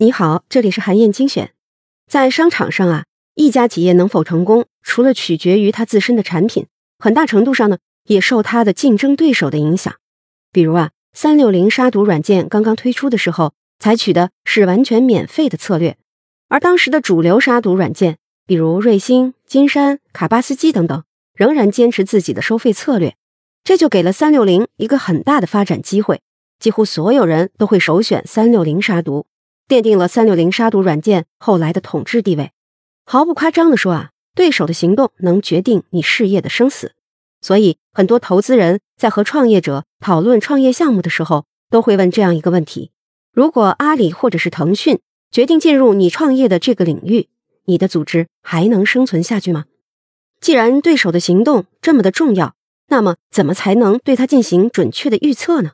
你好，这里是韩燕精选。在商场上啊，一家企业能否成功，除了取决于它自身的产品，很大程度上呢，也受它的竞争对手的影响。比如啊，三六零杀毒软件刚刚推出的时候，采取的是完全免费的策略，而当时的主流杀毒软件，比如瑞星、金山、卡巴斯基等等，仍然坚持自己的收费策略，这就给了三六零一个很大的发展机会。几乎所有人都会首选三六零杀毒。奠定了三六零杀毒软件后来的统治地位。毫不夸张的说啊，对手的行动能决定你事业的生死。所以，很多投资人在和创业者讨论创业项目的时候，都会问这样一个问题：如果阿里或者是腾讯决定进入你创业的这个领域，你的组织还能生存下去吗？既然对手的行动这么的重要，那么怎么才能对他进行准确的预测呢？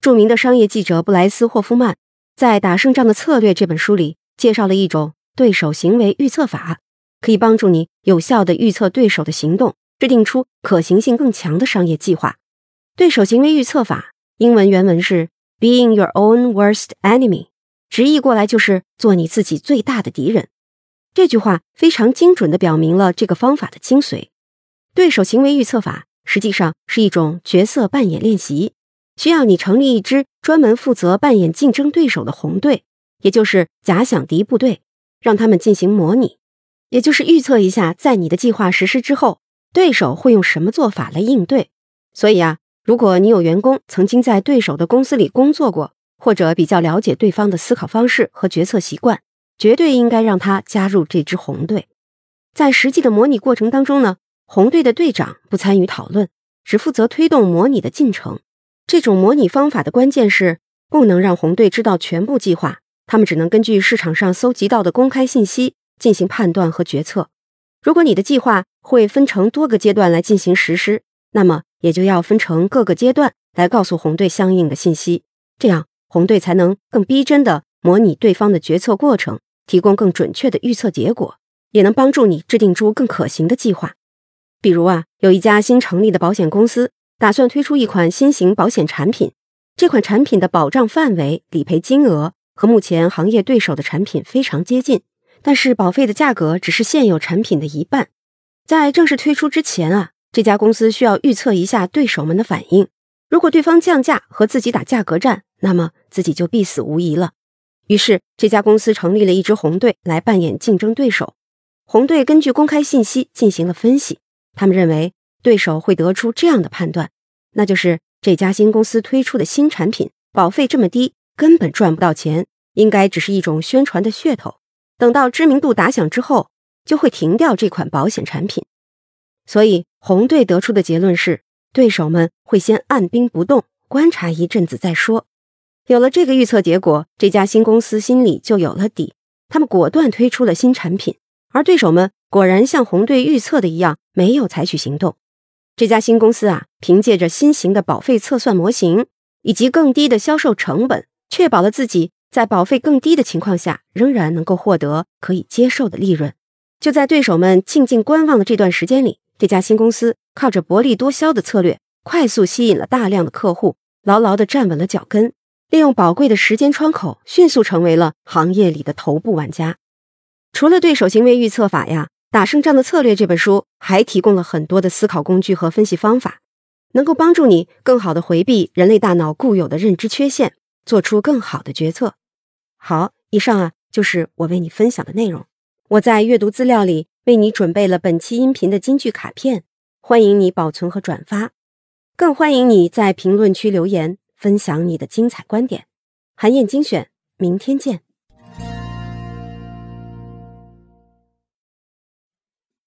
著名的商业记者布莱斯霍夫曼。在《打胜仗的策略》这本书里，介绍了一种对手行为预测法，可以帮助你有效的预测对手的行动，制定出可行性更强的商业计划。对手行为预测法英文原文是 “Being your own worst enemy”，直译过来就是“做你自己最大的敌人”。这句话非常精准地表明了这个方法的精髓。对手行为预测法实际上是一种角色扮演练习。需要你成立一支专门负责扮演竞争对手的红队，也就是假想敌部队，让他们进行模拟，也就是预测一下，在你的计划实施之后，对手会用什么做法来应对。所以啊，如果你有员工曾经在对手的公司里工作过，或者比较了解对方的思考方式和决策习惯，绝对应该让他加入这支红队。在实际的模拟过程当中呢，红队的队长不参与讨论，只负责推动模拟的进程。这种模拟方法的关键是不能让红队知道全部计划，他们只能根据市场上搜集到的公开信息进行判断和决策。如果你的计划会分成多个阶段来进行实施，那么也就要分成各个阶段来告诉红队相应的信息，这样红队才能更逼真的模拟对方的决策过程，提供更准确的预测结果，也能帮助你制定出更可行的计划。比如啊，有一家新成立的保险公司。打算推出一款新型保险产品，这款产品的保障范围、理赔金额和目前行业对手的产品非常接近，但是保费的价格只是现有产品的一半。在正式推出之前啊，这家公司需要预测一下对手们的反应。如果对方降价和自己打价格战，那么自己就必死无疑了。于是，这家公司成立了一支红队来扮演竞争对手。红队根据公开信息进行了分析，他们认为。对手会得出这样的判断，那就是这家新公司推出的新产品保费这么低，根本赚不到钱，应该只是一种宣传的噱头。等到知名度打响之后，就会停掉这款保险产品。所以红队得出的结论是，对手们会先按兵不动，观察一阵子再说。有了这个预测结果，这家新公司心里就有了底，他们果断推出了新产品，而对手们果然像红队预测的一样，没有采取行动。这家新公司啊，凭借着新型的保费测算模型以及更低的销售成本，确保了自己在保费更低的情况下，仍然能够获得可以接受的利润。就在对手们静静观望的这段时间里，这家新公司靠着薄利多销的策略，快速吸引了大量的客户，牢牢地站稳了脚跟，利用宝贵的时间窗口，迅速成为了行业里的头部玩家。除了对手行为预测法呀。打胜仗的策略这本书还提供了很多的思考工具和分析方法，能够帮助你更好的回避人类大脑固有的认知缺陷，做出更好的决策。好，以上啊就是我为你分享的内容。我在阅读资料里为你准备了本期音频的金句卡片，欢迎你保存和转发，更欢迎你在评论区留言分享你的精彩观点。韩燕精选，明天见。